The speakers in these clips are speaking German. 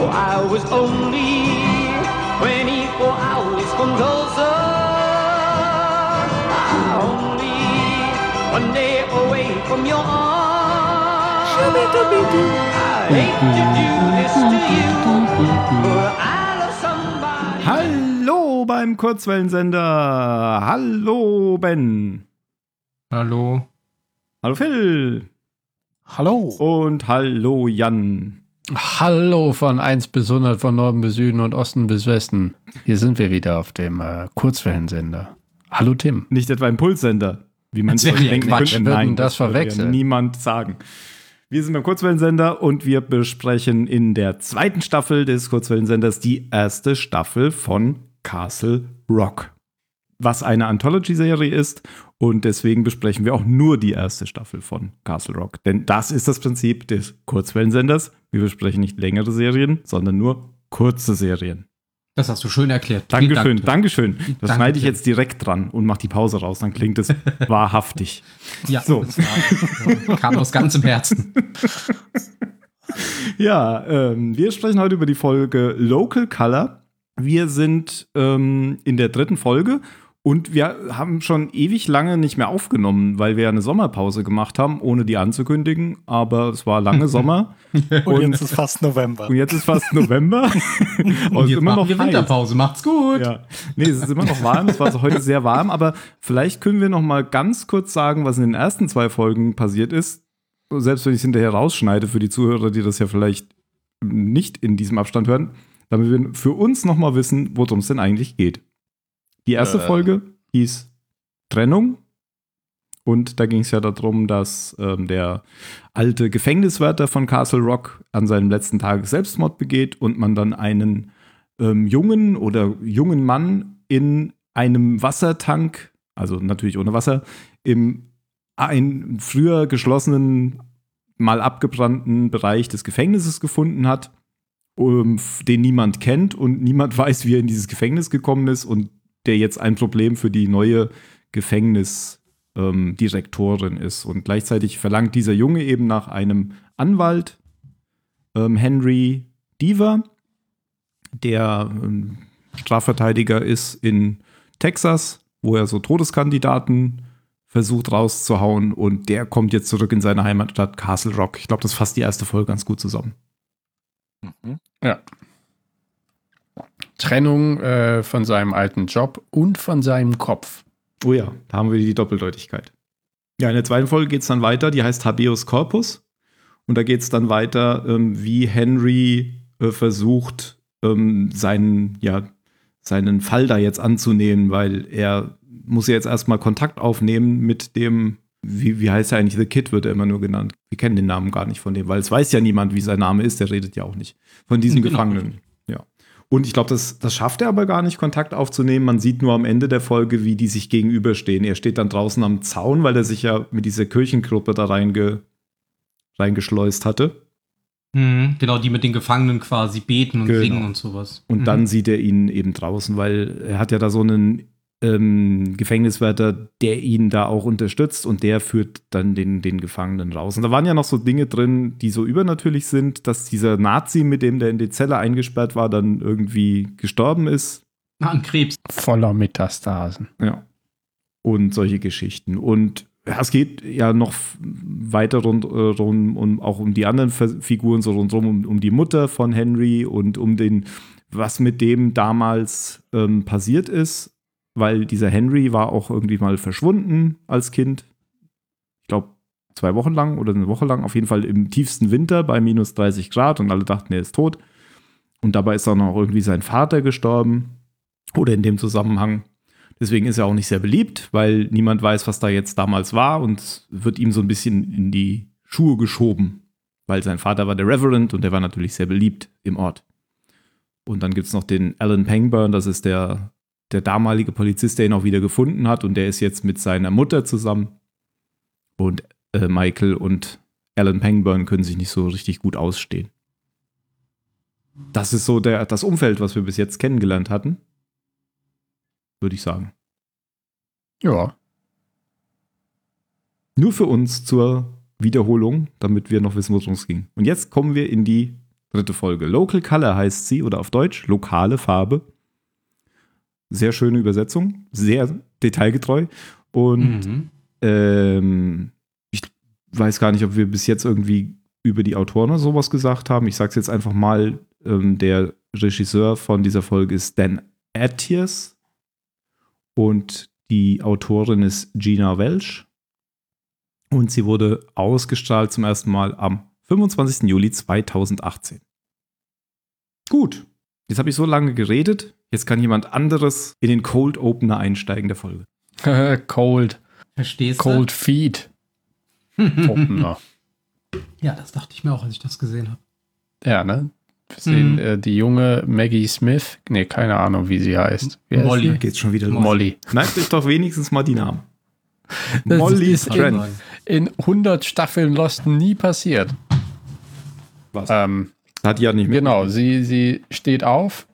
For I was only 24 hours from Tulsa. Only one day away from your arms. I hate to do this to you, but I love somebody. Hallo beim Kurzwellensender. Hallo Ben. Hallo. Hallo Phil. Hallo. Und hallo Jan. Hallo von 1 bis 100, von Norden bis Süden und Osten bis Westen. Hier sind wir wieder auf dem äh, Kurzwellensender. Hallo Tim. Nicht etwa ein Pulssender, wie man Das ja denken Quatsch. könnte. Nein, das würde verwechseln. Niemand sagen. Wir sind beim Kurzwellensender und wir besprechen in der zweiten Staffel des Kurzwellensenders die erste Staffel von Castle Rock. Was eine Anthology-Serie ist und deswegen besprechen wir auch nur die erste Staffel von Castle Rock. Denn das ist das Prinzip des Kurzwellensenders. Wir besprechen nicht längere Serien, sondern nur kurze Serien. Das hast du schön erklärt. Dankeschön, Dank. Dankeschön. Das Danke, schneide ich jetzt direkt dran und mache die Pause raus, dann klingt es wahrhaftig. Ja, So. das war, kam aus ganzem Herzen. Ja, ähm, wir sprechen heute über die Folge Local Color. Wir sind ähm, in der dritten Folge und wir haben schon ewig lange nicht mehr aufgenommen, weil wir eine Sommerpause gemacht haben, ohne die anzukündigen. Aber es war lange Sommer Und, jetzt ist fast November. und jetzt ist fast November. und Und es jetzt ist immer noch wir heiß. Winterpause. Macht's gut. Ja. Nee, es ist immer noch warm. Es war heute sehr warm, aber vielleicht können wir noch mal ganz kurz sagen, was in den ersten zwei Folgen passiert ist. Selbst wenn ich es hinterher rausschneide für die Zuhörer, die das ja vielleicht nicht in diesem Abstand hören, damit wir für uns noch mal wissen, worum es denn eigentlich geht. Die erste Äh. Folge hieß Trennung. Und da ging es ja darum, dass ähm, der alte Gefängniswärter von Castle Rock an seinem letzten Tag Selbstmord begeht und man dann einen ähm, jungen oder jungen Mann in einem Wassertank, also natürlich ohne Wasser, im ein früher geschlossenen, mal abgebrannten Bereich des Gefängnisses gefunden hat, f- den niemand kennt und niemand weiß, wie er in dieses Gefängnis gekommen ist und der jetzt ein Problem für die neue Gefängnisdirektorin ähm, ist. Und gleichzeitig verlangt dieser Junge eben nach einem Anwalt, ähm, Henry Deaver, der ähm, Strafverteidiger ist in Texas, wo er so Todeskandidaten versucht rauszuhauen und der kommt jetzt zurück in seine Heimatstadt Castle Rock. Ich glaube, das fasst die erste Folge ganz gut zusammen. Mhm. Trennung äh, von seinem alten Job und von seinem Kopf. Oh ja, da haben wir die Doppeldeutigkeit. Ja, in der zweiten Folge geht es dann weiter, die heißt Habeus Corpus. Und da geht es dann weiter, ähm, wie Henry äh, versucht, ähm, seinen, ja, seinen Fall da jetzt anzunehmen, weil er muss ja jetzt erstmal Kontakt aufnehmen mit dem, wie, wie heißt er eigentlich, The Kid wird er immer nur genannt. Wir kennen den Namen gar nicht von dem, weil es weiß ja niemand, wie sein Name ist, der redet ja auch nicht. Von diesem Genau. Gefangenen. Und ich glaube, das, das schafft er aber gar nicht, Kontakt aufzunehmen. Man sieht nur am Ende der Folge, wie die sich gegenüberstehen. Er steht dann draußen am Zaun, weil er sich ja mit dieser Kirchengruppe da reinge, reingeschleust hatte. Mhm, genau, die mit den Gefangenen quasi beten und Genau. singen und sowas. Und Mhm. dann sieht er ihn eben draußen, weil er hat ja da so einen ähm, Gefängniswärter, der ihn da auch unterstützt und der führt dann den, den Gefangenen raus. Und da waren ja noch so Dinge drin, die so übernatürlich sind, dass dieser Nazi, mit dem der in die Zelle eingesperrt war, dann irgendwie gestorben ist. An Krebs. Voller Metastasen. Ja. Und solche Geschichten. Und ja, es geht ja noch weiter rund, äh, rund um, auch um die anderen Figuren, so rundherum, um, um die Mutter von Henry und um den, was mit dem damals ähm, passiert ist, weil dieser Henry war auch irgendwie mal verschwunden als Kind. Ich glaube, zwei Wochen lang oder eine Woche lang, auf jeden Fall im tiefsten Winter bei minus 30 Grad und alle dachten, er ist tot. Und dabei ist auch noch irgendwie sein Vater gestorben. Oder in dem Zusammenhang. Deswegen ist er auch nicht sehr beliebt, weil niemand weiß, was da jetzt damals war und wird ihm so ein bisschen in die Schuhe geschoben, weil sein Vater war der Reverend und der war natürlich sehr beliebt im Ort. Und dann gibt es noch den Alan Pangburn, das ist der, der damalige Polizist, der ihn auch wieder gefunden hat und der ist jetzt mit seiner Mutter zusammen. Und äh, Michael und Alan Pangburn können sich nicht so richtig gut ausstehen. Das ist so der, das Umfeld, was wir bis jetzt kennengelernt hatten. Würde ich sagen. Ja. Nur für uns zur Wiederholung, damit wir noch wissen, worum es ging. Und jetzt kommen wir in die dritte Folge. Local Color heißt sie oder auf Deutsch lokale Farbe. Sehr schöne Übersetzung, sehr detailgetreu. Und Mhm. ähm, ich weiß gar nicht, ob wir bis jetzt irgendwie über die Autoren oder sowas gesagt haben. Ich sage es jetzt einfach mal. Ähm, der Regisseur von dieser Folge ist Dan Attias und die Autorin ist Gina Welch. Und sie wurde ausgestrahlt zum ersten Mal am 25. Juli 2018. Gut, jetzt habe ich so lange geredet. Jetzt kann jemand anderes in den Cold Opener einsteigen der Folge. Cold. Verstehst Cold Feet. Opener. du? Ja, das dachte ich mir auch, als ich das gesehen habe. Ja, ne? Wir sehen Mhm. äh, die junge Maggie Smith. Nee, keine Ahnung, wie sie heißt. Wie heißt Molly. sie? Geht's schon wieder los. Molly. Schreibt euch doch wenigstens mal die Namen. Das Molly ist Trent. in 100 Staffeln Lost nie passiert. Was? Ähm, Hat die ja nicht mehr. genau, sie, sie steht auf,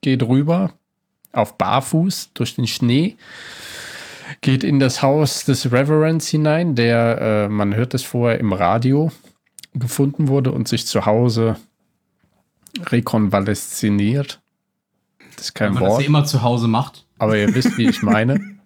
geht rüber auf Barfuß durch den Schnee, geht in das Haus des Reverends hinein, der, äh, man hört es vorher im Radio, gefunden wurde und sich zu Hause rekonvalesziniert. Das ist kein Weil man das Wort. ja immer zu Hause macht. Aber ihr wisst, wie ich meine.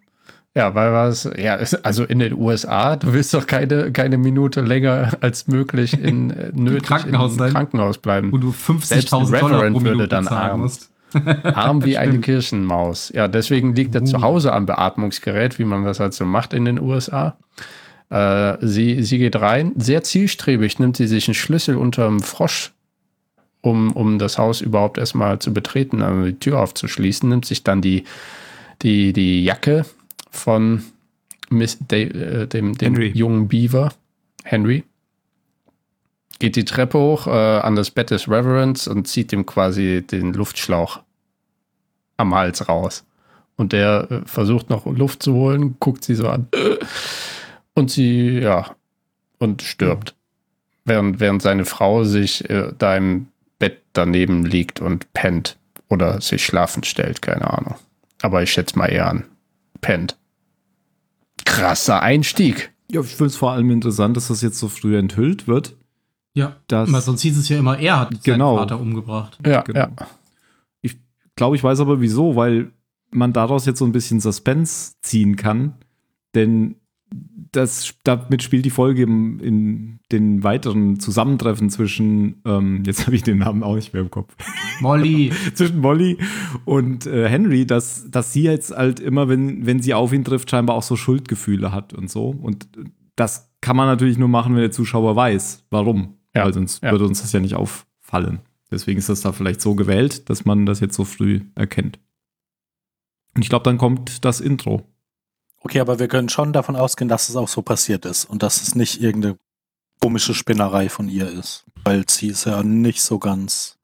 Ja, weil was, ja, also in den USA, du willst doch keine, keine Minute länger als möglich in äh, nötig Krankenhaus sein. Krankenhaus Wo bleiben. du Selbst 50.000 ein Dollar Reverend pro würde Minute dann zahlen arm. musst. Arm wie eine. Kirchenmaus. Ja, deswegen liegt er zu Hause am Beatmungsgerät, wie man das halt so macht in den USA. Äh, sie, sie geht rein, sehr zielstrebig nimmt sie sich einen Schlüssel unterm Frosch, um, um das Haus überhaupt erstmal zu betreten, also die Tür aufzuschließen, nimmt sich dann die, die, die Jacke von Miss, De, äh, dem, dem Henry. jungen Beaver, Henry, geht die Treppe hoch äh, an das Bett des Reverends und zieht ihm quasi den Luftschlauch am Hals raus. Und der äh, versucht noch Luft zu holen, guckt sie so an. Und sie, ja, und stirbt. Während, während seine Frau sich äh, da im Bett daneben liegt und pennt. Oder sich schlafen stellt, keine Ahnung. Aber ich schätze mal eher an. Pennt. Krasser Einstieg. Ja, ich finde es vor allem interessant, dass das jetzt so früh enthüllt wird. Ja, Das- sonst hieß es ja immer, er hat Genau. seinen Vater umgebracht. Ja, Genau. ja. Ich glaube, ich weiß aber wieso, weil man daraus jetzt so ein bisschen Suspense ziehen kann. Denn das, damit spielt die Folge im, in den weiteren Zusammentreffen zwischen, ähm, jetzt habe ich den Namen auch nicht mehr im Kopf, Molly. zwischen Molly und äh, Henry, dass, dass sie jetzt halt immer, wenn, wenn sie auf ihn trifft, scheinbar auch so Schuldgefühle hat und so. Und das kann man natürlich nur machen, wenn der Zuschauer weiß, warum. Ja, Weil sonst ja. würde uns das ja nicht auffallen. Deswegen ist das da vielleicht so gewählt, dass man das jetzt so früh erkennt. Und ich glaube, dann kommt das Intro. Okay, aber wir können schon davon ausgehen, dass es auch so passiert ist und dass es nicht irgendeine komische Spinnerei von ihr ist. Weil sie ist ja nicht so ganz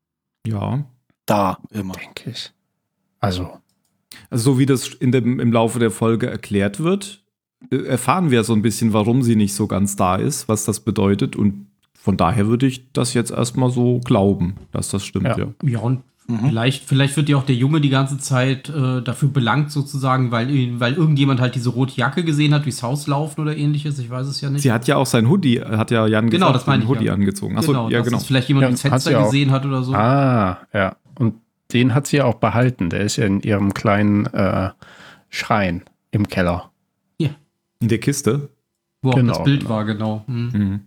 Ja. da immer. Denke ich. Also, Also so wie das in dem, im Laufe der Folge erklärt wird, äh, erfahren wir so ein bisschen, warum sie nicht so ganz da ist, was das bedeutet. Und von daher würde ich das jetzt erstmal so glauben, dass das stimmt, Ja. ja. Ja, und Mhm. vielleicht, vielleicht wird ja auch der Junge die ganze Zeit äh, dafür belangt, sozusagen, weil, weil irgendjemand halt diese rote Jacke gesehen hat, durchs Haus laufen oder ähnliches. Ich weiß es ja nicht. Sie hat ja auch sein Hoodie, hat ja Jan Genau, gesagt, das meine ich, Hoodie ja. angezogen. Achso, ja, dass genau. es vielleicht jemand Ja, hat Fenster gesehen hat oder so. ah, ja. Und den hat sie ja auch behalten. Der ist ja in ihrem kleinen äh, Schrein im Keller. In der Kiste. Wo auch genau, das Bild genau. war, genau. Hm. Mhm.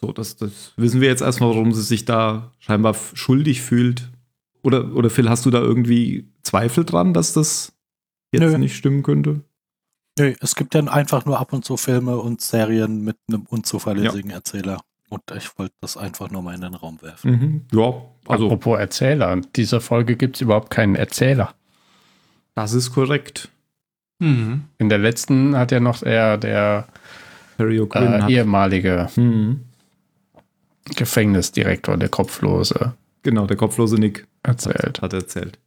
So, das, das wissen wir jetzt erstmal, warum sie sich da scheinbar schuldig fühlt. Oder, oder Phil, hast du da irgendwie Zweifel dran, dass das jetzt Nö. nicht stimmen könnte? Nö, es gibt ja einfach nur ab und zu Filme und Serien mit einem unzuverlässigen Erzähler. Und ich wollte das einfach nur mal in den Raum werfen. Mhm. Ja, also Apropos Erzähler. In dieser Folge gibt es überhaupt keinen Erzähler. das ist korrekt. Mhm. In der letzten hat ja noch der, der äh, hat. ehemalige Mhm. Gefängnisdirektor, der Kopflose, Genau, der kopflose Nick erzählt. hat erzählt.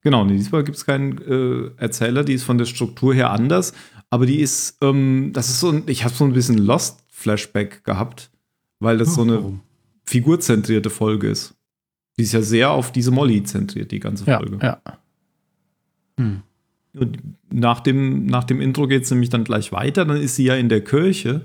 Genau, nee, diesmal gibt es keinen äh, Erzähler, die ist von der Struktur her anders, aber die ist, ähm, das ist so ein, ich habe so ein bisschen Lost-Flashback gehabt, weil das so eine Warum? figurzentrierte Folge ist. Die ist ja sehr auf diese Molly zentriert, die ganze Ja, Folge. ja. Hm. Und nach dem, nach dem Intro geht es nämlich dann gleich weiter, dann ist sie ja in der Kirche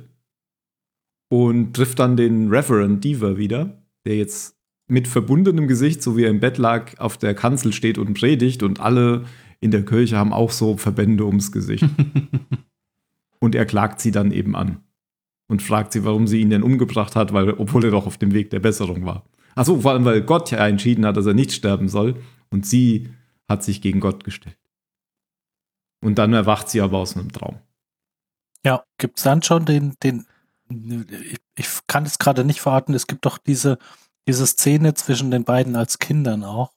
und trifft dann den Reverend Deaver wieder, der jetzt mit verbundenem Gesicht, so wie er im Bett lag, auf der Kanzel steht und predigt und alle in der Kirche haben auch so Verbände ums Gesicht. und er klagt sie dann eben an und fragt sie, warum sie ihn denn umgebracht hat, weil, obwohl er doch auf dem Weg der Besserung war. Achso, vor allem, weil Gott ja entschieden hat, dass er nicht sterben soll und sie hat sich gegen Gott gestellt. Und dann erwacht sie aber aus einem Traum. Ja, gibt es dann schon den, den, ich, ich kann es gerade nicht verraten, es gibt doch diese, diese Szene zwischen den beiden als Kindern auch,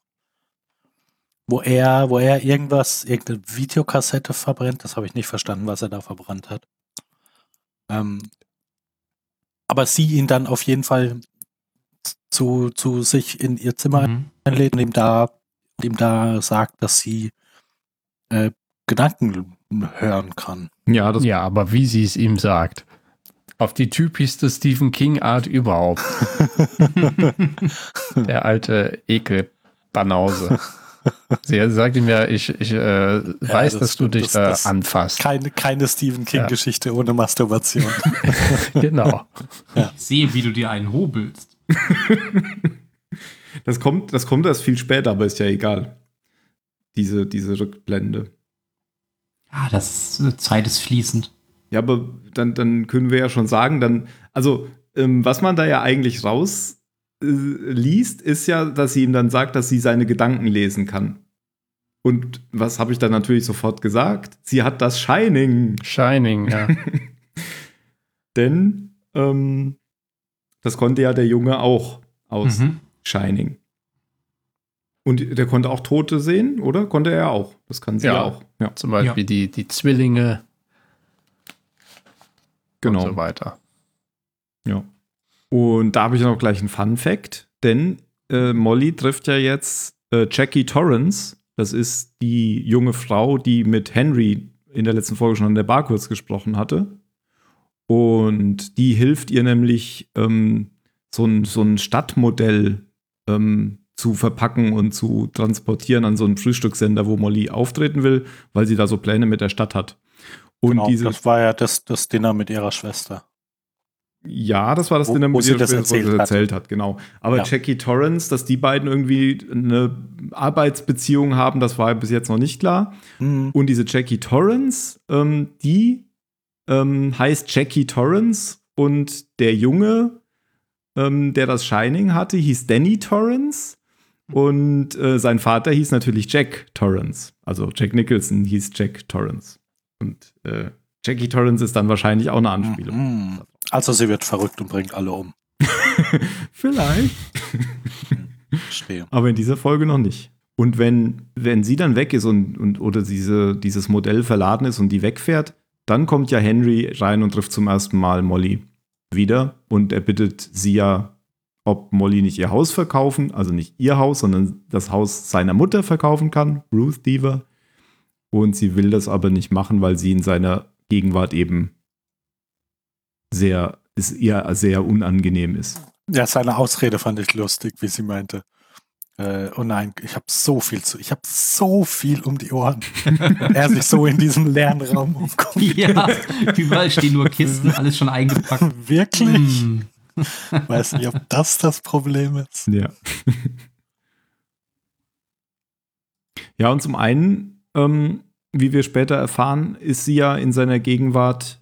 wo er, wo er irgendwas, irgendeine Videokassette verbrennt, das habe ich nicht verstanden, was er da verbrannt hat. Ähm, aber sie ihn dann auf jeden Fall zu, zu sich in ihr Zimmer Mhm. einlädt und ihm da, ihm da sagt, dass sie äh, Gedanken hören kann. Ja, das Ja, aber wie sie es ihm sagt. Auf die typischste Stephen King-Art überhaupt. Der alte Ekelbanause. Sie sagt ihm ja, ich, ich äh, weiß, das dass du dich das- da das- anfasst. Keine, keine Stephen King-Geschichte ohne Masturbation. genau. Ich sehe, wie du dir einen hobelst. Das kommt, das kommt erst viel später, aber ist ja egal. Diese, diese Rückblende. Ah, das ist, Zeit ist fließend. Ja, aber dann, dann können wir ja schon sagen, dann, also, ähm, was man da ja eigentlich raus äh, liest, ist ja, dass sie ihm dann sagt, dass sie seine Gedanken lesen kann. Und was habe ich dann natürlich sofort gesagt? Sie hat das Shining. Shining, ja. Denn ähm, das konnte ja der Junge auch aus Mhm. Shining. Und der konnte auch Tote sehen, oder? Konnte er auch. Das kann sie ja, Ja. auch. Ja, Zum Beispiel die, die Zwillinge genau. und so weiter. Ja. Und da habe ich noch gleich einen Fun Fact, denn äh, Molly trifft ja jetzt äh, Jackie Torrance. Das ist die junge Frau, die mit Henry in der letzten Folge schon an der Bar kurz gesprochen hatte. Und die hilft ihr nämlich, ähm, so, ein, so ein Stadtmodell ähm, zu verpacken und zu transportieren an so einen Frühstückssender, wo Molly auftreten will, weil sie da so Pläne mit der Stadt hat. Und Genau, diese, das war ja das, das Dinner mit ihrer Schwester. Ja, das war das Wo- Dinner, wo mit sie ihr das erzählt erzählt hat, genau. Aber Ja. Jackie Torrance, dass die beiden irgendwie eine Arbeitsbeziehung haben, das war bis jetzt noch nicht klar. Mhm. Und diese Jackie Torrance, ähm, die ähm, heißt Jackie Torrance und der Junge, ähm, der das Shining hatte, hieß Danny Torrance. Und äh, sein Vater hieß natürlich Jack Torrance. Also Jack Nicholson hieß Jack Torrance. Und äh, Jackie Torrance ist dann wahrscheinlich auch eine Anspielung. Mhm. Also sie wird verrückt und bringt alle um. Vielleicht. Verstehe. Aber in dieser Folge noch nicht. Und wenn, wenn sie dann weg ist und, und oder diese, dieses Modell verladen ist und die wegfährt, dann kommt ja Henry rein und trifft zum ersten Mal Molly wieder. Und er bittet sie ja, ob Molly nicht ihr Haus verkaufen, also nicht ihr Haus, sondern das Haus seiner Mutter verkaufen kann, Ruth Deaver. Und sie will das aber nicht machen, weil sie in seiner Gegenwart eben sehr, ist ihr sehr unangenehm ist. Ja, seine Ausrede fand ich lustig, wie sie meinte. Äh, oh nein, ich habe so viel zu, ich habe so viel um die Ohren. er sich so in diesem leeren Raum umguckt. Ja, überall stehen nur Kisten, alles schon eingepackt. Wirklich? Hm. Weiß nicht, ob das das Problem ist. Ja. ja, und zum einen, ähm, wie wir später erfahren, ist sie ja in seiner Gegenwart,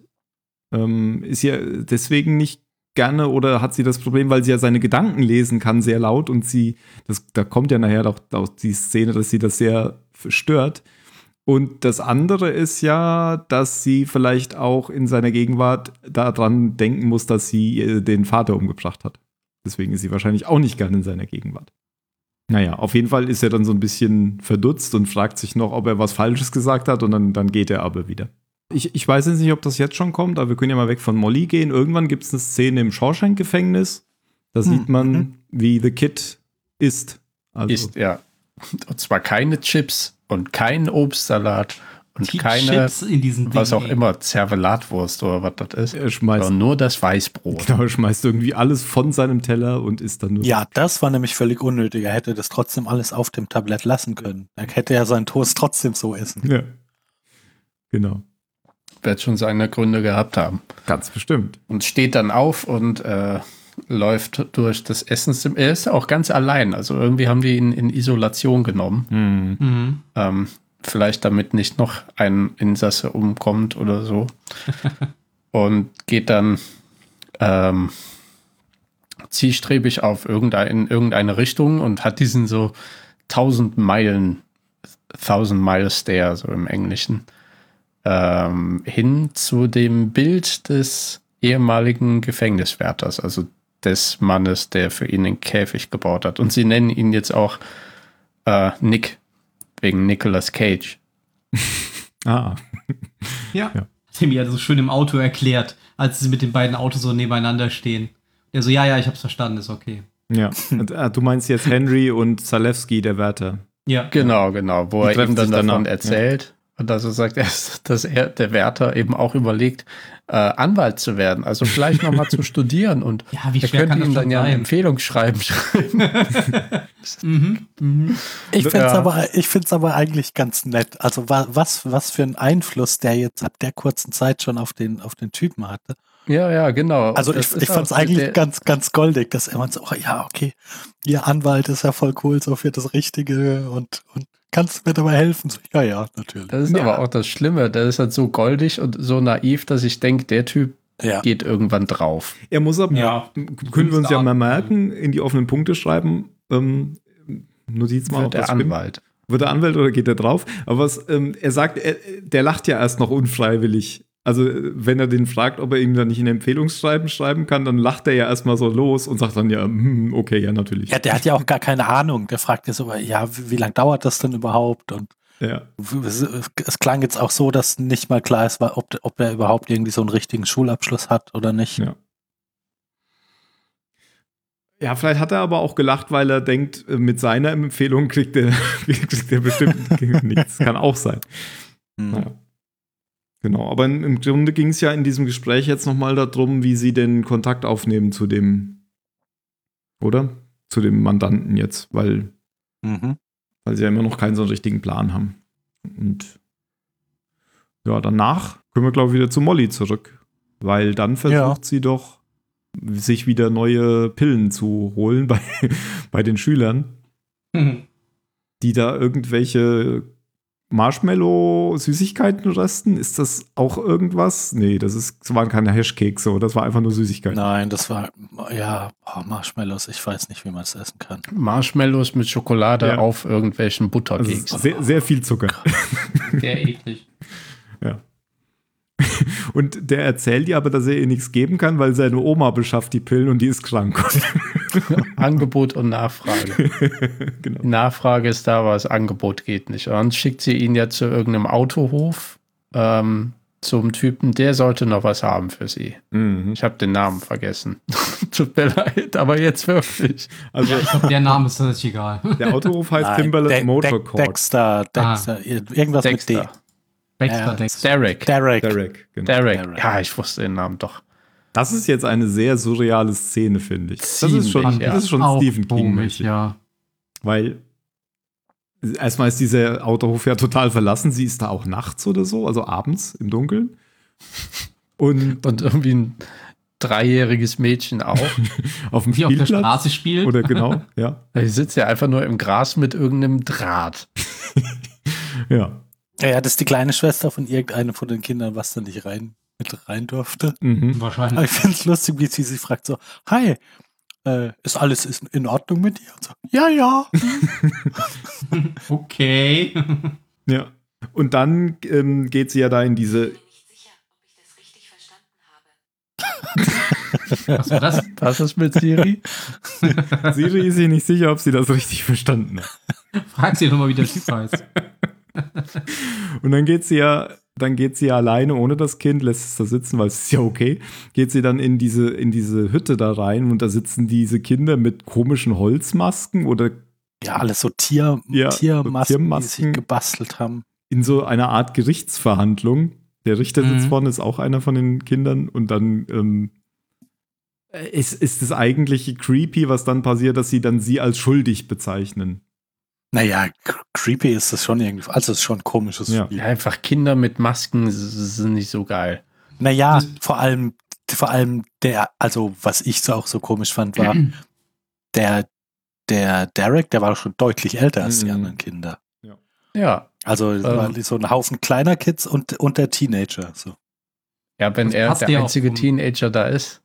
ähm, ist ja deswegen nicht gerne oder hat sie das Problem, weil sie ja seine Gedanken lesen kann, sehr laut und sie, das, da kommt ja nachher auch, auch die Szene, dass sie das sehr stört. Und das andere ist ja, dass sie vielleicht auch in seiner Gegenwart daran denken muss, dass sie äh, den Vater umgebracht hat. Deswegen ist sie wahrscheinlich auch nicht gern in seiner Gegenwart. Naja, auf jeden Fall ist er dann so ein bisschen verdutzt und fragt sich noch, ob er was Falsches gesagt hat und dann, dann geht er aber wieder. Ich, ich weiß jetzt nicht, ob das jetzt schon kommt, aber wir können ja mal weg von Molly gehen. Irgendwann gibt es eine Szene im Shawshank-Gefängnis. Da sieht man, mhm. wie The Kid isst. Also, Ist, ja. Und zwar keine Chips und kein Obstsalat und Die keine, Chips in diesen was Dingen, auch ey. immer, Zervelatwurst oder was das ist. er schmeißt, Sondern nur das Weißbrot. genau, er schmeißt irgendwie alles von seinem Teller und isst dann nur. Ja, das war nämlich völlig unnötig. Er hätte das trotzdem alles auf dem Tablett lassen können. Er hätte ja seinen Toast trotzdem so essen. ja. Genau. wird schon seine Gründe gehabt haben. Ganz bestimmt. Und steht dann auf und äh, läuft durch das Essenszimmer. Er ist auch ganz allein. Also irgendwie haben die ihn in Isolation genommen. Hm. Mhm. Ähm, vielleicht damit nicht noch ein Insasse umkommt oder so. und geht dann ähm, zielstrebig auf irgendein, in irgendeine Richtung und hat diesen so 1000 Meilen, 1000 Mile Stare, so im Englischen, ähm, hin zu dem Bild des ehemaligen Gefängniswärters, also des Mannes, der für ihn den Käfig gebaut hat. Und sie nennen ihn jetzt auch äh, Nick, wegen Nicolas Cage. Ah. Ja. Ja. Hat er mir so schön im Auto erklärt, als sie mit den beiden Autos so nebeneinander stehen. Der so, ja, ja, ich hab's verstanden, ist okay. Ja. Und, äh, du meinst jetzt Henry und Zalewski, der Wärter. Ja. Genau, genau, wo Die er ihm dann davon danach, erzählt. Und also sagt er, dass er, der Wärter eben auch überlegt, äh, Anwalt zu werden. Also vielleicht nochmal zu studieren und Ja, wie er schwer könnte ihm dann ja ein sein? Empfehlungsschreiben schreiben. Mhm. Mhm. Ich finde es Ja. aber, ich find's aber eigentlich ganz nett. Also wa- was, was für einen Einfluss der jetzt ab der kurzen Zeit schon auf den, auf den Typen hatte. Ja, ja, genau. Also ich, ich fand es eigentlich ganz, ganz goldig, dass er meint so, oh ja, okay, ihr Anwalt ist ja voll cool, so für das Richtige und, und kannst du mir dabei helfen? So, ja, ja, natürlich. Das ist aber auch das Schlimme. Der ist halt so goldig und so naiv, dass ich denke, der Typ Ja. geht irgendwann drauf. Er muss aber, Ja. können wir uns ja mal merken, in die offenen Punkte schreiben, ähm, Notiz mal, ob Wird der. Anwalt. Wird er Anwalt oder geht er drauf? Aber was, ähm, er sagt, er, der lacht ja erst noch unfreiwillig. Also, äh, wenn er den fragt, ob er ihm da nicht ein Empfehlungsschreiben schreiben kann, dann lacht er ja erstmal so los und sagt dann ja, hm, okay, ja, natürlich. Ja, der hat ja auch gar keine Ahnung. Der fragt ja so, ja, wie, lange dauert das denn überhaupt? Und Ja. es, es klang jetzt auch so, dass nicht mal klar ist, ob, ob er überhaupt irgendwie so einen richtigen Schulabschluss hat oder nicht. Ja. Ja, vielleicht hat er aber auch gelacht, weil er denkt, äh, mit seiner Empfehlung kriegt er, kriegt er bestimmt nichts. Kann auch sein. Hm. Ja. Genau, aber im im Grunde ging es ja in diesem Gespräch jetzt nochmal darum, wie sie den Kontakt aufnehmen zu dem, oder? Zu dem Mandanten jetzt, weil, Mhm. weil sie ja immer noch keinen so einen richtigen Plan haben. Und ja, danach können wir, glaube ich, wieder zu Molly zurück. Weil dann versucht sie doch, sich wieder neue Pillen zu holen bei, bei den Schülern, Mhm. die da irgendwelche Marshmallow-Süßigkeiten resten. Ist das auch irgendwas? Nee, das, ist, das waren keine Hashcakes, so. Das war einfach nur Süßigkeiten. Nein, das war, ja, oh, Marshmallows, ich weiß nicht, wie man es essen kann. Marshmallows mit Schokolade Ja. auf irgendwelchen Also Butterkeksen. sehr, sehr viel Zucker. Sehr eklig. Ja. Und der erzählt ihr aber, dass er ihr nichts geben kann, weil seine Oma beschafft die Pillen und die ist krank. Angebot und Nachfrage. genau. Nachfrage ist da, aber das Angebot geht nicht. Und dann schickt sie ihn ja zu irgendeinem Autohof ähm, zum Typen, der sollte noch was haben für sie. Mhm. Ich habe den Namen vergessen. Tut mir leid, aber jetzt wirklich. Also der Name ist tatsächlich egal. der Autohof heißt Nein, Timberland De- Motor De- Court. Dexter, Dexter, irgendwas Dexter. mit D. Baxter Ja. Dex. Derek. Derek. Derek. Genau. Derek. Derek. Ja, ich wusste den Namen doch. Das ist jetzt eine sehr surreale Szene, finde ich. Das ist schon, ja. das ist schon Auch Stephen King. komisch, ja. Weil erstmal ist dieser Autohof ja total verlassen. Sie ist da auch nachts oder so, also abends im Dunkeln. Und Und irgendwie ein dreijähriges Mädchen auch. auf dem Die auf der Spielplatz. Straße spielt. Oder genau, ja. Die sitzt ja einfach nur im Gras mit irgendeinem Draht. Ja. Ja, ja, das ist die kleine Schwester von irgendeinem von den Kindern, was da nicht rein, mit rein durfte. Mhm. Aber Wahrscheinlich. ich finde es lustig, wie sie sich fragt so, hi, äh, ist alles ist in Ordnung mit dir? Und so, ja, ja. Okay. Ja. Und dann ähm, geht sie ja da in diese. bin nicht sicher, ob ich das richtig verstanden habe. Was war das? Was ist mit Siri? Siri ist sich nicht sicher, ob sie das richtig verstanden hat. Frag sie doch mal, wie der Typ heißt. Und dann geht sie ja, dann geht sie alleine ohne das Kind, lässt es da sitzen, weil es ist ja okay. Geht sie dann in diese, in diese Hütte da rein und da sitzen diese Kinder mit komischen Holzmasken oder Ja, alles so Tier, Ja, so Tiermasken, die Tiermasken. sich gebastelt haben. in so einer Art Gerichtsverhandlung. Der Richter sitzt Mhm. vorne, ist auch einer von den Kindern und dann ähm, ist, ist das eigentliche creepy, was dann passiert, dass sie dann sie als schuldig bezeichnen. Naja, cr- creepy ist das schon irgendwie. Also es ist schon ein komisches Ja. Spiel. Ja, einfach Kinder mit Masken sind nicht so geil. Naja, Das- vor allem, vor allem der, also was ich so auch so komisch fand, war, der, der Derek, der war schon deutlich älter als die Mhm. anderen Kinder. Ja. Also es war so ein Haufen kleiner Kids und, und der Teenager. So. Ja, wenn er der ja einzige vom- Teenager da ist.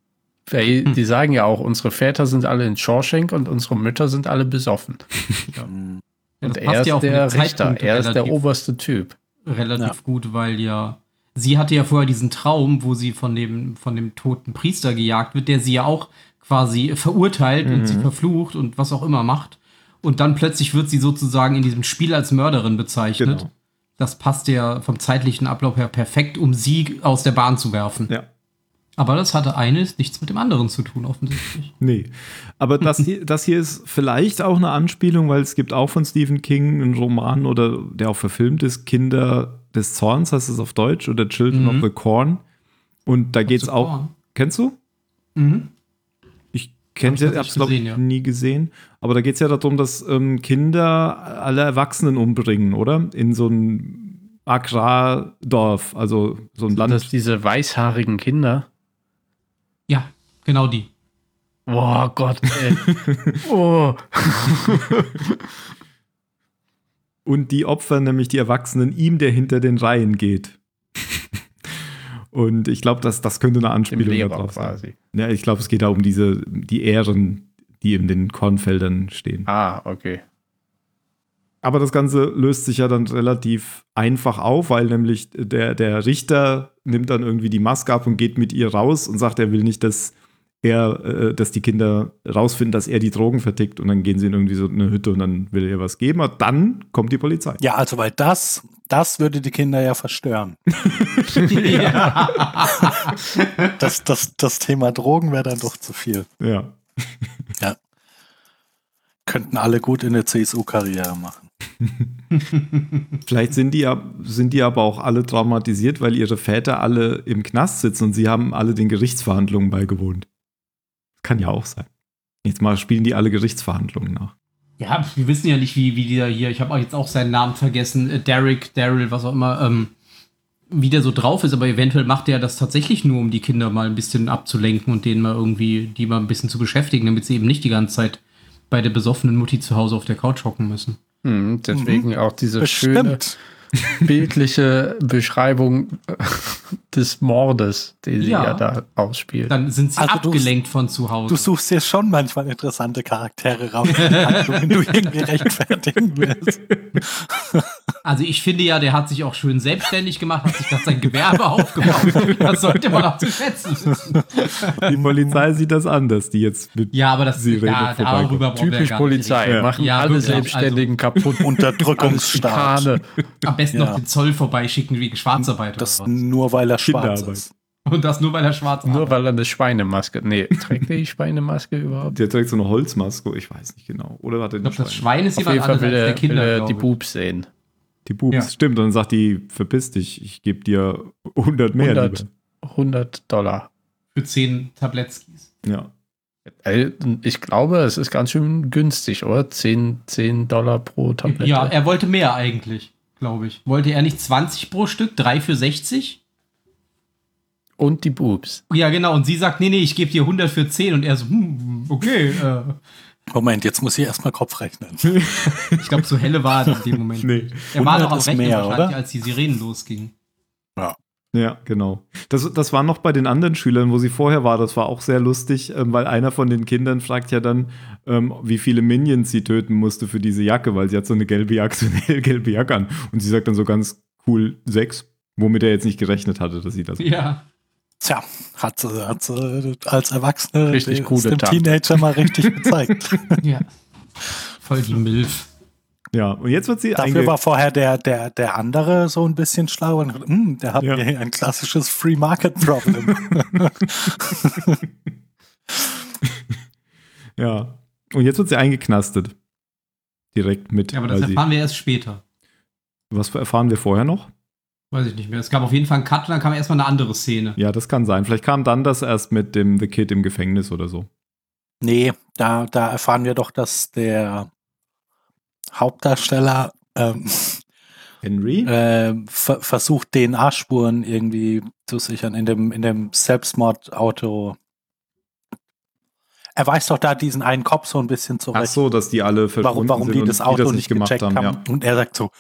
Weil Hm. Die sagen ja auch, unsere Väter sind alle in Shawshank und unsere Mütter sind alle besoffen. Mhm. Ja, Und das er passt ist ja der Richter, er ist der oberste Typ. relativ Ja. gut, weil ja sie hatte ja vorher diesen Traum, wo sie von dem von dem toten Priester gejagt wird, der sie ja auch quasi verurteilt und Mhm. sie verflucht und was auch immer macht. Und dann plötzlich wird sie sozusagen in diesem Spiel als Mörderin bezeichnet. Genau. Das passt ja vom zeitlichen Ablauf her perfekt, um sie aus der Bahn zu werfen. Ja. Aber das hatte eines nichts mit dem anderen zu tun, offensichtlich. Nee. Aber das hier, das hier ist vielleicht auch eine Anspielung, weil es gibt auch von Stephen King einen Roman oder der auch verfilmt ist, Kinder des Zorns, heißt es auf Deutsch, oder Children Mhm. of the Corn. Und da geht es auch. Corn. Kennst du? Mhm. Ich kenne es hab's glaube ich ja. nie gesehen. Aber da geht es ja darum, dass ähm, Kinder alle Erwachsenen umbringen, oder? In so ein Agrardorf, also so ein Sind Land. das diese weißhaarigen Kinder? Ja, genau die. Boah Gott, ey. oh. Und die opfern nämlich die Erwachsenen ihm, der hinter den Reihen geht. Und ich glaube, das, das könnte eine Anspielung darauf sein. quasi. Ja, ich glaube, es geht da um diese, die Ähren, die in den Kornfeldern stehen. Ah, okay. Aber das Ganze löst sich ja dann relativ einfach auf, weil nämlich der, der Richter nimmt dann irgendwie die Maske ab und geht mit ihr raus und sagt, er will nicht, dass er, äh, dass die Kinder rausfinden, dass er die Drogen vertickt und dann gehen sie in irgendwie so eine Hütte und dann will er ihr was geben. Aber dann kommt die Polizei. Ja, also weil das, das würde die Kinder ja verstören. ja. Das, das, das Thema Drogen wäre dann doch zu viel. Ja. Könnten alle gut in der CSU-Karriere machen. Vielleicht sind die, ja, sind die aber auch alle traumatisiert, weil ihre Väter alle im Knast sitzen und sie haben alle den Gerichtsverhandlungen beigewohnt. Kann ja auch sein. Jetzt mal spielen die alle Gerichtsverhandlungen nach. Ja, wir wissen ja nicht, wie, wie der hier, ich habe jetzt auch seinen Namen vergessen, äh, Derek, Daryl, was auch immer, ähm, wie der so drauf ist, aber eventuell macht er das tatsächlich nur, um die Kinder mal ein bisschen abzulenken und denen mal irgendwie, die mal ein bisschen zu beschäftigen, damit sie eben nicht die ganze Zeit bei der besoffenen Mutti zu Hause auf der Couch hocken müssen. Hm, deswegen auch diese schöne Bestimmt. bildliche Beschreibung des Mordes, den sie Ja. ja da ausspielt. Dann sind sie Also du- abgelenkt von zu Hause. Du suchst dir schon manchmal interessante Charaktere raus, die Handlungen du irgendwie rechtfertigen willst. Also ich finde ja, der hat sich auch schön selbstständig gemacht, hat sich da sein Gewerbe aufgebaut. Das sollte man auch zu schätzen wissen. Die Polizei sieht das anders, die jetzt mit. Ja, aber das Sie reden ja, darüber Typisch Polizei. Ja. machen Ja, alle wirklich, Selbstständigen kaputt. Unterdrückungsstaat. Am besten Ja. noch den Zoll vorbeischicken wegen Schwarzarbeiter. Das oder was. nur, weil er Kinderarbeit. ist. Und das nur, weil er schwarz Nur arbeitet. weil er eine Schweinemaske. Nee, trägt er die Schweinemaske überhaupt? Der trägt so eine Holzmaske, ich weiß nicht genau. Oder hat er Ich eine glaube, das Schweine? Schwein ist Auf jemand jeden Fall anderes will als der er, will Kinder, er glaube die. Boobs sehen. Die Boobs, Ja. stimmt. Und dann sagt die, verpiss dich, ich gebe dir 100 mehr 100, lieber. 100 Dollar. Für 10 Tabletskis. Ja. Ich glaube, es ist ganz schön günstig, oder? 10, 10 Dollar pro Tablette. Ja, er wollte mehr eigentlich, glaube ich. Wollte er nicht 20 pro Stück, 3 für 60? Und die Boobs. Ja, genau. Und sie sagt, nee, nee, ich gebe dir 100 für 10. Und er so, hm, okay. Äh, Moment, jetzt muss ich erstmal Kopf rechnen. ich glaube, so helle war er in dem Moment. Nee. Er war 100 noch am ist Rechnen mehr, wahrscheinlich, oder? als die Sirenen losgingen. Ja, genau. Das, das war noch bei den anderen Schülern, wo sie vorher war. Das war auch sehr lustig, ähm, weil einer von den Kindern fragt ja dann, ähm, wie viele Minions sie töten musste für diese Jacke, weil sie hat so eine gelbe Jacke, so eine hellgelbe Jacke an. Und sie sagt dann so ganz cool sechs, womit er jetzt nicht gerechnet hatte, dass sie das. Ja. Tja, hat sie, hat sie als Erwachsene Richtig coole dem Tante. Teenager mal richtig gezeigt. ja. Voll die Milf. Ja, und jetzt wird sie Dafür war vorher der, der, der andere so ein bisschen schlau und hm, der hat Ja. hier ein klassisches Free Market Problem. Ja. Und jetzt wird sie eingeknastet. Direkt mit. Ja, aber das erfahren wir erst später. was erfahren wir vorher noch? Weiß ich nicht mehr. Es gab auf jeden Fall einen Cut und dann kam erstmal eine andere Szene. Ja, das kann sein. Vielleicht kam dann das erst mit dem The Kid im Gefängnis oder so. nee, da, da erfahren wir doch, dass der, Hauptdarsteller ähm, Henry? äh, ver versucht DNA-Spuren irgendwie zu sichern in dem, in dem Selbstmordauto. Er weist doch da diesen einen Kopf so ein bisschen Ach zurecht, so, dass die alle verschwunden warum, warum sind die und das Auto nicht gemacht gecheckt haben. Ja. Und er sagt so,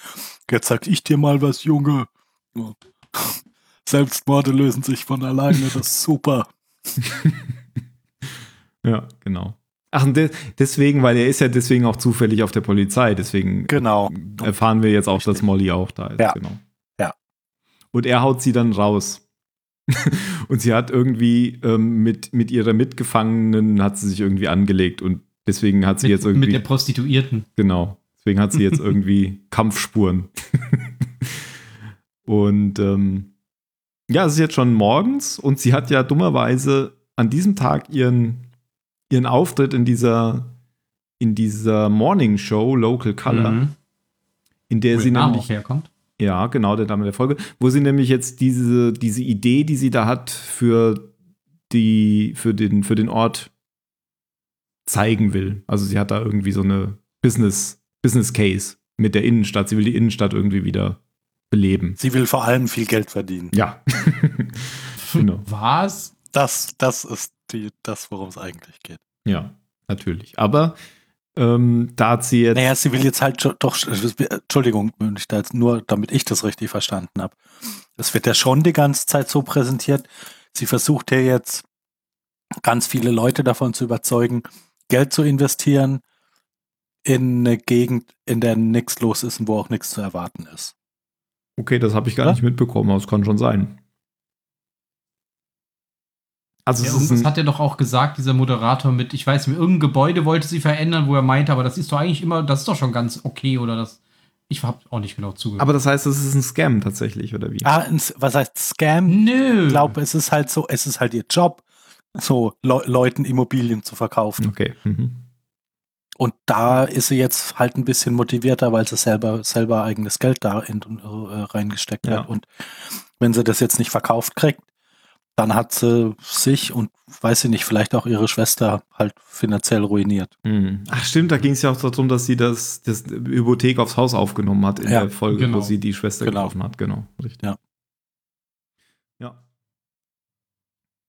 jetzt sag ich dir mal was, Junge. Selbstmorde lösen sich von alleine, das ist super. ja, genau. Ach, und de deswegen, weil er ist ja deswegen auch zufällig auf der Polizei, deswegen Genau. erfahren wir jetzt auch, dass. Molly auch da ist. Ja. Genau. Ja. Und er haut sie dann raus. und sie hat irgendwie ähm, mit, mit ihrer Mitgefangenen hat sie sich irgendwie angelegt und deswegen hat sie Mit, jetzt irgendwie mit der Prostituierten. Genau. Deswegen hat sie jetzt irgendwie Kampfspuren. Und ähm, ja, es ist jetzt schon morgens und sie hat ja dummerweise an diesem Tag ihren, ihren Auftritt in dieser, in dieser Morning Show Local Color, Mhm. in der Wo sie nämlich, herkommt. ja, genau, der Name der Folge, wo sie nämlich jetzt diese, diese Idee, die sie da hat, für die, für den, für den Ort zeigen will. Also sie hat da irgendwie so eine Business, Business Case mit der Innenstadt. Sie will die Innenstadt irgendwie wieder beleben. Sie will vor allem viel Geld verdienen. Ja. genau. Was? Das, das ist die, das, worum es eigentlich geht. Ja, natürlich. Aber ähm, da hat sie jetzt. Naja, sie will jetzt halt schon- doch, Entschuldigung, wenn ich da jetzt nur, damit ich das richtig verstanden habe. Es wird ja schon die ganze Zeit so präsentiert. Sie versucht ja jetzt ganz viele Leute davon zu überzeugen, Geld zu investieren in eine Gegend, in der nichts los ist und wo auch nichts zu erwarten ist. Okay, das habe ich gar Oder? nicht mitbekommen, aber es kann schon sein. Also Ja, es hat er doch auch gesagt, dieser Moderator mit, ich weiß nicht, irgendein Gebäude wollte sie verändern, wo er meinte, aber das ist doch eigentlich immer, das ist doch schon ganz okay oder das. Ich habe auch nicht genau zugehört. aber das heißt, es ist ein Scam tatsächlich, oder wie? Ah, was heißt Scam? nö. Ich glaube, es ist halt so, es ist halt ihr Job, so Le Leuten Immobilien zu verkaufen. Okay. Mhm. Und da ist sie jetzt halt ein bisschen motivierter, weil sie selber, selber eigenes Geld da in, äh, reingesteckt Ja. hat. Und wenn sie das jetzt nicht verkauft kriegt, dann hat sie sich und weiß sie nicht, vielleicht auch ihre Schwester halt finanziell ruiniert. Mhm. Ach stimmt, da ging es ja auch darum, dass sie das, das Hypothek aufs Haus aufgenommen hat in Ja, der Folge, genau. wo sie die Schwester Genau. getroffen hat. Genau, richtig. Ja. Ja.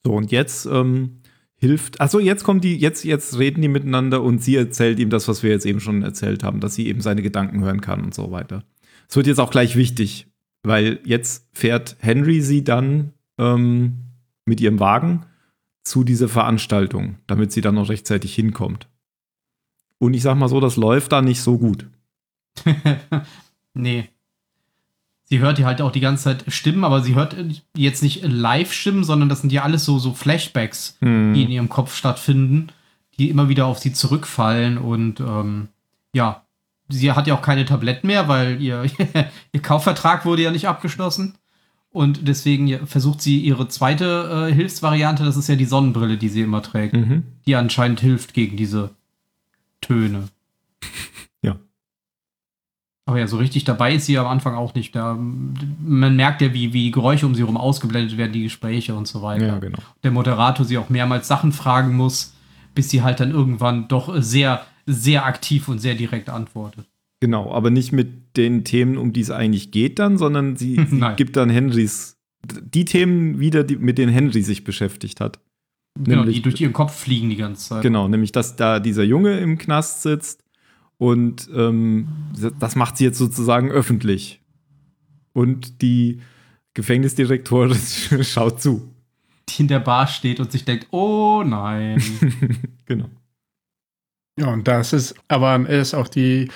So, und jetzt ähm, hilft, achso, jetzt kommen die, jetzt, jetzt reden die miteinander und sie erzählt ihm das, was wir jetzt eben schon erzählt haben, dass sie eben seine Gedanken hören kann und so weiter. Es wird jetzt auch gleich wichtig, weil jetzt fährt Henry sie dann ähm, mit ihrem Wagen zu dieser Veranstaltung, damit sie dann noch rechtzeitig hinkommt. Und ich sag mal so, das läuft da nicht so gut. nee. Sie hört ja halt auch die ganze Zeit Stimmen, aber sie hört jetzt nicht Live-Stimmen, sondern das sind ja alles so, so Flashbacks, Hm. die in ihrem Kopf stattfinden, die immer wieder auf sie zurückfallen und ähm, ja, sie hat ja auch keine Tabletten mehr, weil ihr, ihr Kaufvertrag wurde ja nicht abgeschlossen. Und deswegen versucht sie ihre zweite äh, Hilfsvariante, das ist ja die Sonnenbrille, die sie immer trägt, Mhm. die anscheinend hilft gegen diese Töne. Aber ja, so richtig dabei ist sie am Anfang auch nicht. Da, man merkt ja, wie, wie die Geräusche um sie herum ausgeblendet werden, die Gespräche und so weiter. Ja, genau. Der Moderator sie auch mehrmals Sachen fragen muss, bis sie halt dann irgendwann doch sehr, sehr aktiv und sehr direkt antwortet. Genau, aber nicht mit den Themen, um die es eigentlich geht dann, sondern sie, sie gibt dann Henrys die Themen wieder, die, mit denen Henry sich beschäftigt hat. Genau, Nämlich- die durch ihren Kopf fliegen die ganze Zeit. Genau, nämlich, dass da dieser Junge im Knast sitzt und ähm, das macht sie jetzt sozusagen öffentlich. Und die Gefängnisdirektorin schaut zu. Die in der Bar steht und sich denkt, oh nein. genau. Ja, und das ist, aber ist auch die,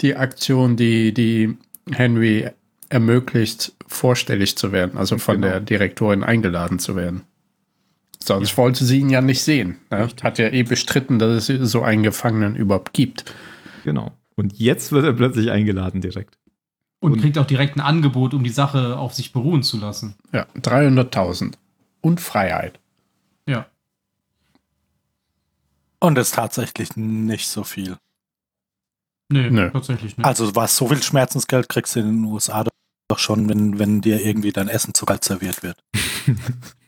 die Aktion, die, die Henry ermöglicht, vorstellig zu werden, also von Genau. der Direktorin eingeladen zu werden. Sonst wollte sie ihn ja nicht sehen. Ne? Hat ja eh bestritten, dass es so einen Gefangenen überhaupt gibt. Genau. Und jetzt wird er plötzlich eingeladen direkt. Und, Und- kriegt auch direkt ein Angebot, um die Sache auf sich beruhen zu lassen. Ja, 300.000. Und Freiheit. Ja. Und ist tatsächlich nicht so viel. Nö, Nö. tatsächlich nicht. Also was so viel Schmerzensgeld kriegst du in den USA doch schon, wenn, wenn dir irgendwie dein Essen zu kalt serviert wird.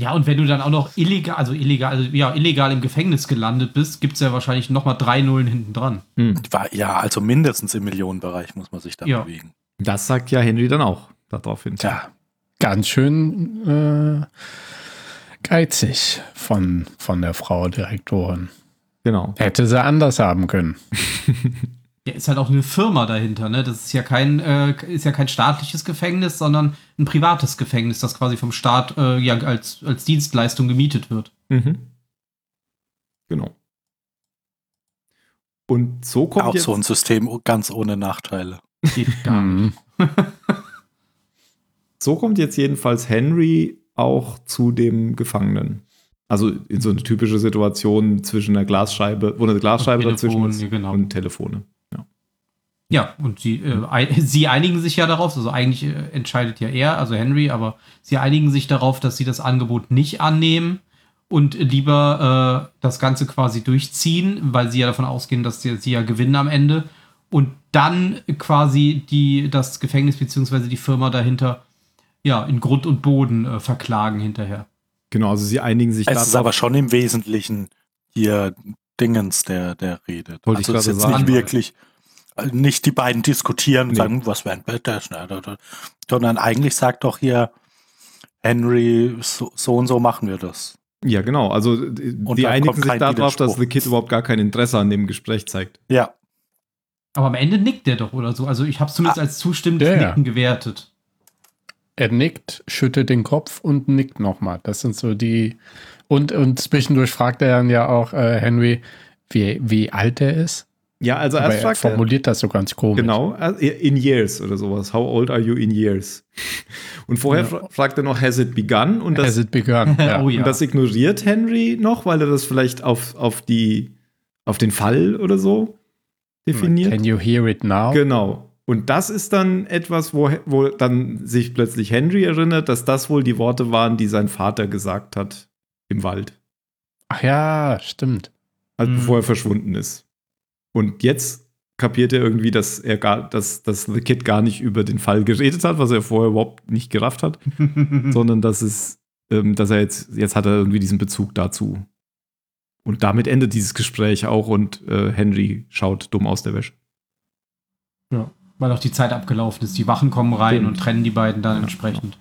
Ja, und wenn du dann auch noch illegal, also illegal, also ja, illegal im Gefängnis gelandet bist, gibt es ja wahrscheinlich nochmal drei Nullen hinten dran. War, ja, also mindestens im Millionenbereich muss man sich da Ja. bewegen. Das sagt ja Henry dann auch daraufhin. Tja, ganz schön äh, geizig von, von der Frau Direktorin. Genau. Hätte sie anders haben können. Ja, ist halt auch eine Firma dahinter, ne? Das ist ja kein, äh, ist ja kein staatliches Gefängnis, sondern ein privates Gefängnis, das quasi vom Staat äh, ja als, als Dienstleistung gemietet wird. Mhm. Genau. Und so kommt Auch jetzt, so ein System ganz ohne Nachteile. Geht gar nicht. So kommt jetzt jedenfalls Henry auch zu dem Gefangenen. Also in so eine typische Situation zwischen einer Glasscheibe, wo eine Glasscheibe Und dazwischen Telefon, ist genau. und Telefone. Ja. Und sie, äh, ein, sie einigen sich ja darauf, also eigentlich äh, entscheidet ja er, also Henry, aber sie einigen sich darauf, dass sie das Angebot nicht annehmen und lieber äh, das Ganze quasi durchziehen, weil sie ja davon ausgehen, dass sie, sie ja gewinnen am Ende und dann quasi die, das Gefängnis beziehungsweise die Firma dahinter ja in Grund und Boden äh, verklagen hinterher. Genau, also sie einigen sich Es ist aber schon im Wesentlichen hier Dingens, der, der redet. Wollte ich also ist gerade jetzt sagen. nicht wirklich, nicht die beiden diskutieren und Nee. sagen, was wäre ein da. sondern eigentlich sagt doch hier Henry, so, so und so machen wir das. Ja, genau. Also Und die da einigen sich darauf, dass. The Kid überhaupt gar kein Interesse an dem Gespräch zeigt. Ja, Aber am Ende nickt der doch oder so. Also ich habe es zumindest als zustimmendes ja. Nicken gewertet. Er nickt, schüttelt den Kopf und nickt nochmal. Das sind so die. Und, und zwischendurch fragt er dann ja auch äh, Henry, wie, wie alt er ist. Ja, also Aber erst er fragt er, formuliert das so ganz komisch. Genau, in years oder sowas. How old are you in years? Und vorher fra fragt er noch, has it begun? Und das, Has it begun? Ja. Oh ja. und das ignoriert Henry noch, weil er das vielleicht auf, auf, die, auf den Fall oder so definiert. Can you hear it now? Genau. Und das ist dann etwas, wo, wo dann sich plötzlich Henry erinnert, dass das wohl die Worte waren, die sein Vater gesagt hat im Wald, Ach ja, stimmt. also Mhm. bevor er verschwunden ist. Und jetzt kapiert er irgendwie, dass er gar, dass, dass The Kid gar nicht über den Fall geredet hat, was er vorher überhaupt nicht gerafft hat, sondern dass es, ähm, dass er jetzt, jetzt hat er irgendwie diesen Bezug dazu. Und damit endet dieses Gespräch auch und äh, Henry schaut dumm aus der Wäsche. Ja, weil auch die Zeit abgelaufen ist. Die Wachen kommen rein Stimmt. und trennen die beiden dann Ja, entsprechend.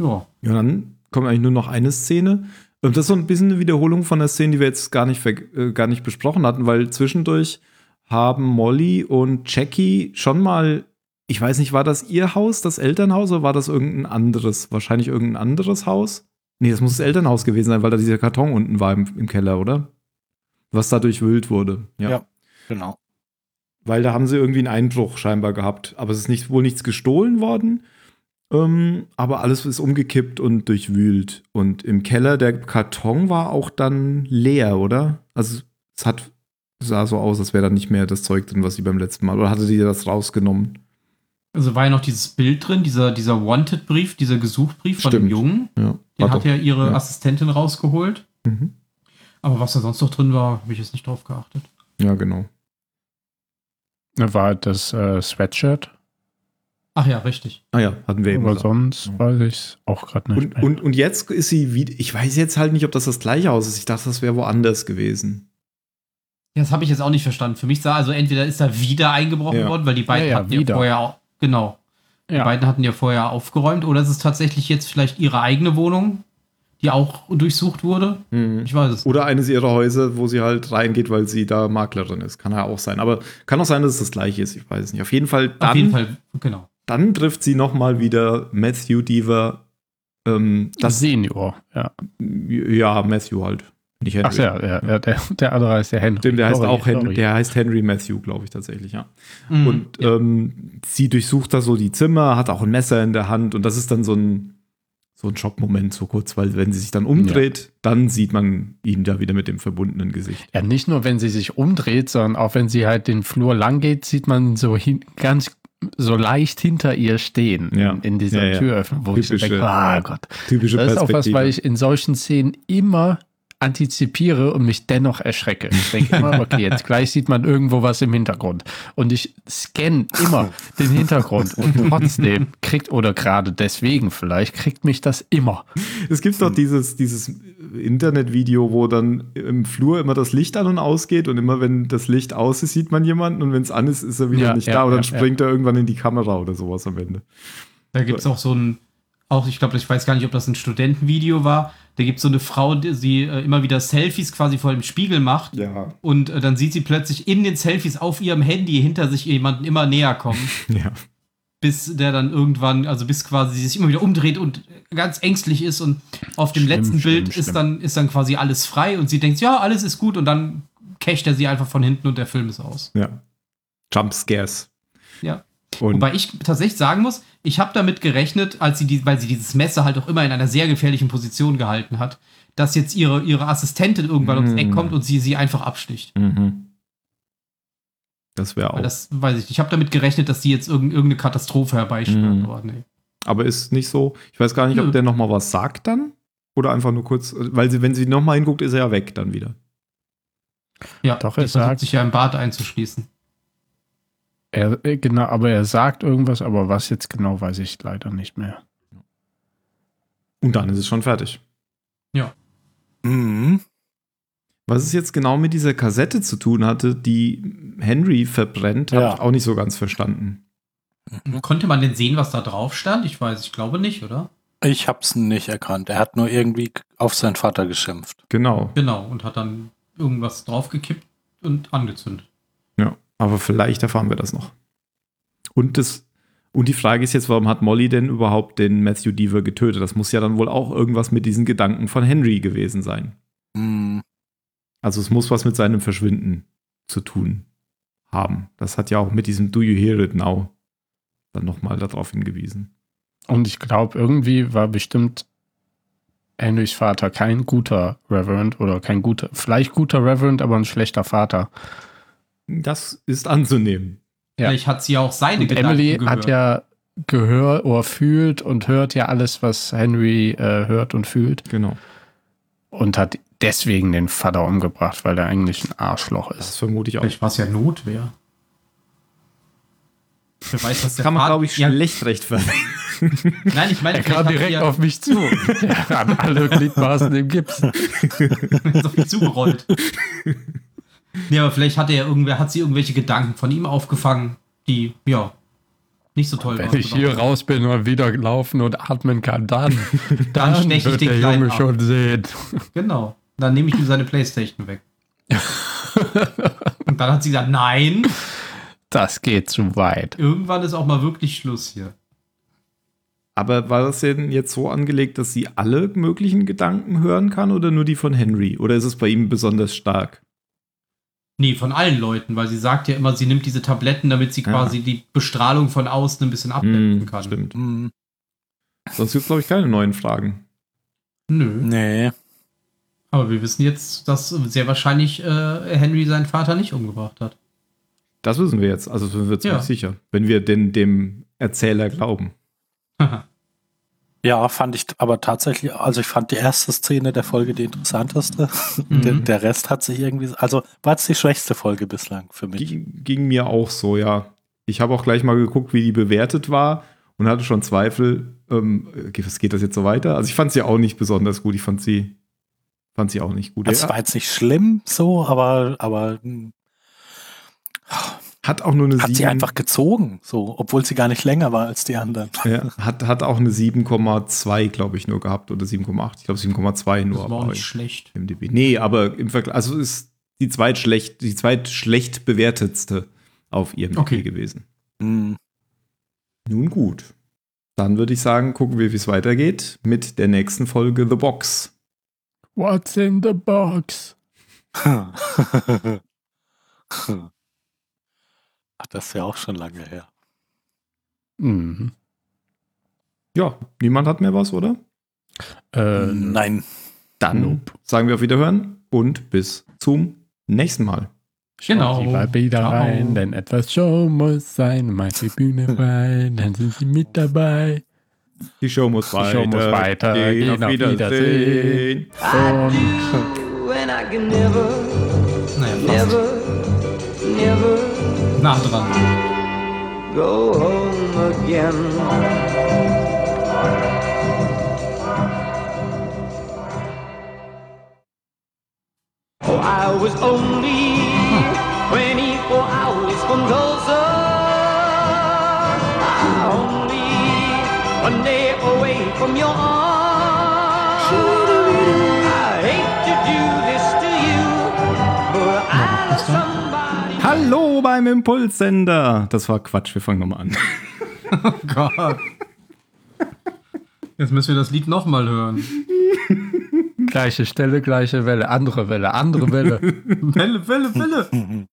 Ja. Ja, dann kommt eigentlich nur noch eine Szene. Und das ist so ein bisschen eine Wiederholung von der Szene, die wir jetzt gar nicht, äh, gar nicht besprochen hatten, weil zwischendurch haben Molly und Jackie schon mal, ich weiß nicht, war das ihr Haus, das Elternhaus, oder war das irgendein anderes? Wahrscheinlich irgendein anderes Haus? Nee, das muss das Elternhaus gewesen sein, weil da dieser Karton unten war im, im Keller, oder? Was da durchwühlt wurde. Ja. genau. Weil da haben sie irgendwie einen Einbruch scheinbar gehabt. Aber es ist nicht, wohl nichts gestohlen worden. Ähm, aber alles ist umgekippt und durchwühlt. Und im Keller der Karton war auch dann leer, oder? Also es hat sah so aus, als wäre da nicht mehr das Zeug drin, was sie beim letzten Mal. Oder hatte die das rausgenommen? Also war ja noch dieses Bild drin, dieser, dieser Wanted-Brief, dieser Gesuchbrief von Stimmt. dem Jungen. Ja. Den hat doch- ja ihre ja. Assistentin rausgeholt. Mhm. Aber was da sonst noch drin war, habe ich jetzt nicht drauf geachtet. Ja, genau. War das äh, Sweatshirt? Ach ja, richtig. Ah ja, hatten wir eben. Aber sonst Ja. weiß ich es auch gerade nicht. Und, mehr. und, und jetzt ist sie wieder. Ich weiß jetzt halt nicht, ob das das gleiche Haus ist. Ich dachte, das wäre woanders gewesen. Ja, das habe ich jetzt auch nicht verstanden. Für mich sah also entweder ist da wieder eingebrochen Ja. worden, weil die beiden Ja, ja, hatten ja vorher genau. Die beiden hatten ja vorher aufgeräumt. Oder ist es tatsächlich jetzt vielleicht ihre eigene Wohnung, die auch durchsucht wurde? Ich weiß es. Oder eines ihrer Häuser, wo sie halt reingeht, weil sie da Maklerin ist. Kann ja auch sein. Aber kann auch sein, dass es das gleiche ist. Ich weiß es nicht. Auf jeden Fall, dann, Auf jeden Fall, genau. Dann trifft sie noch mal wieder Matthew Deaver. Ähm, das, Senior, ja. ja, Matthew halt. Nicht Henry. Ach ja, ja, ja der, der andere heißt der Henry. Stimmt, der heißt Sorry, auch Henry, der heißt Henry Matthew, glaube ich tatsächlich, ja. Mhm. Und ja. ähm, sie durchsucht da so die Zimmer, hat auch ein Messer in der Hand und das ist dann so ein, so ein Schockmoment, so kurz, weil wenn sie sich dann umdreht, dann sieht man ihn da wieder mit dem verbundenen Gesicht. Ja, nicht nur, wenn sie sich umdreht, sondern auch wenn sie halt den Flur lang geht, sieht man so hin, ganz so leicht hinter ihr stehen Ja. in, in dieser Ja, ja. Türöffnung, wo ich so Typische- denke, ah Gott. Typische Das ist auch was, weil ich in solchen Szenen immer antizipiere und mich dennoch erschrecke. Ich denke immer, okay, jetzt gleich sieht man irgendwo was im Hintergrund. Und ich scanne immer den Hintergrund und trotzdem kriegt, oder gerade deswegen vielleicht, kriegt mich das immer. Es gibt doch dieses, dieses Internetvideo, wo dann im Flur immer das Licht an und ausgeht und immer wenn das Licht aus ist, sieht man jemanden und wenn es an ist, ist er wieder Ja, nicht ja, da und dann springt er irgendwann in die Kamera oder sowas am Ende. Da gibt es auch so ein, auch ich glaube, ich weiß gar nicht, ob das ein Studentenvideo war. Da gibt es so eine Frau, die sie äh, immer wieder Selfies quasi vor dem Spiegel macht. Ja. Und äh, dann sieht sie plötzlich in den Selfies auf ihrem Handy hinter sich jemanden immer näher kommen, Ja. Bis der dann irgendwann, also bis quasi sie sich immer wieder umdreht und ganz ängstlich ist und auf dem Schlimm, letzten schlimm, Bild schlimm. ist dann, ist dann quasi alles frei und sie denkt, ja, alles ist gut und dann cacht er sie einfach von hinten und der Film ist aus. Ja. Jump Scares. Ja. Und Wobei ich tatsächlich sagen muss, ich habe damit gerechnet, als sie die, weil sie dieses Messer halt auch immer in einer sehr gefährlichen Position gehalten hat, dass jetzt ihre, ihre Assistentin irgendwann ums Eck Mm. kommt und sie sie einfach absticht. Mhm. Das wäre auch. Das weiß ich nicht. Ich habe damit gerechnet, dass sie jetzt irgend, irgendeine Katastrophe herbeischwört. Mhm. Aber nee. Aber ist nicht so. Ich weiß gar nicht, ob Nö. der noch mal was sagt dann. Oder einfach nur kurz, weil sie, wenn sie noch mal hinguckt, ist er ja weg dann wieder. Ja, Doch, die er sagt- sich ja im Bad einzuschließen. Er, äh, genau, aber er sagt irgendwas, aber was jetzt genau, weiß ich leider nicht mehr. Und dann ist es schon fertig. Mhm. Was es jetzt genau mit dieser Kassette zu tun hatte, die Henry verbrennt, habe Ja. ich auch nicht so ganz verstanden. Konnte man denn sehen, was da drauf stand? Ich weiß, ich glaube nicht, oder? Ich hab's nicht erkannt. Er hat nur irgendwie auf seinen Vater geschimpft. Genau. Genau, und hat dann irgendwas draufgekippt und angezündet. Ja. Aber vielleicht erfahren wir das noch. Und das. Und die Frage ist jetzt, warum hat Molly denn überhaupt den Matthew Deaver getötet? Das muss ja dann wohl auch irgendwas mit diesen Gedanken von Henry gewesen sein. Mhm. Also es muss was mit seinem Verschwinden zu tun haben. Das hat ja auch mit diesem Do You Hear It Now dann nochmal darauf hingewiesen. Und ich glaube, irgendwie war bestimmt Henrys Vater kein guter Reverend oder kein guter, vielleicht guter Reverend, aber ein schlechter Vater. Das ist anzunehmen. Ja. Vielleicht hat sie ja auch seine Und Gedanken Emily gehört. hat ja gehört oder fühlt und hört ja alles, was Henry äh, hört und fühlt Genau. und hat deswegen den Vater umgebracht, weil er eigentlich ein Arschloch Das ist. vermute ich auch. Vielleicht war es ja Notwehr. Wer weiß, was der Kann man, Vater- glaube ich, ja, schlecht rechtfertigen. Nein, ich meine, Er kam direkt ja auf mich zu. Er hat alle Gliedmaßen im Gips. so viel zugerollt. nee, aber vielleicht hat er ja irgendwer, hat sie irgendwelche Gedanken von ihm aufgefangen, die, ja, nicht so toll Wenn waren. ich hier raus bin und wieder laufen und atmen kann, dann, Dann steche ich wird den der Kleinen Junge ab. schon sehen. Genau. Dann nehme ich ihm seine Playstation weg. Und dann hat sie gesagt, nein, Das geht zu weit. irgendwann ist auch mal wirklich Schluss hier. Aber war das denn jetzt so angelegt, dass sie alle möglichen Gedanken hören kann oder nur die von Henry? Oder ist es bei ihm besonders stark? Nee, von allen Leuten, weil sie sagt ja immer, sie nimmt diese Tabletten, damit sie Ja. quasi die Bestrahlung von außen ein bisschen ablenken Hm, kann. Stimmt. Mhm. Sonst gibt es, glaube ich, keine neuen Fragen. Nö. Nee. Aber wir wissen jetzt, dass sehr wahrscheinlich äh, Henry seinen Vater nicht umgebracht hat. Das wissen wir jetzt. Also sind wir ziemlich Ja. sicher, wenn wir denn dem Erzähler glauben. Ja, fand ich aber tatsächlich, also ich fand die erste Szene der Folge die interessanteste. Mhm. Der, der Rest hat sich irgendwie, also war es die schwächste Folge bislang für mich. Ging, ging mir auch so, ja. Ich habe auch gleich mal geguckt, wie die bewertet war und hatte schon Zweifel, ähm, geht, was geht das jetzt so weiter? Also ich fand sie auch nicht besonders gut. Ich fand sie, fand sie auch nicht gut. Das Ja, war jetzt nicht schlimm so, aber, aber hm, hat auch nur eine hat sie sieben- einfach gezogen, so, obwohl sie gar nicht länger war als die anderen. Ja, hat, hat auch eine 7,2, glaube ich, nur gehabt oder 7,8. Ich glaube 7,2 nur. Das war nicht schlecht. im DB. Nee, aber im Vergleich, also ist die zweitschlecht, die zweitschlecht bewertetste auf ihrem Okay. DB gewesen. Hm. Nun gut. Dann würde ich sagen, gucken wir, wie es weitergeht mit der nächsten Folge The Box. What's in the box? Ach, das ist ja auch schon lange her. Mhm. Ja, niemand hat mehr was, oder? Äh, Nein. Dann Nope. sagen wir auf Wiederhören und bis zum nächsten Mal. Genau. Sie mal wieder Ciao. rein, denn etwas Show muss sein. Macht die Bühne frei, dann sind sie mit dabei. Die Show muss Die Show muss weiter Gehen. gehen. Auf Wiedersehen. Und and I can never, Naja, fast. never, never Nah dran. go home again. Oh, I was only 24 hours from Tulsa. One day away from your arms. I hate to do this to you, but I love somebody. Hallo beim Impulssender. Das war Quatsch, wir fangen nochmal an. Oh Gott. Jetzt müssen wir das Lied nochmal hören. Gleiche Stelle, gleiche Welle, andere Welle, andere Welle. Welle, Welle, Welle.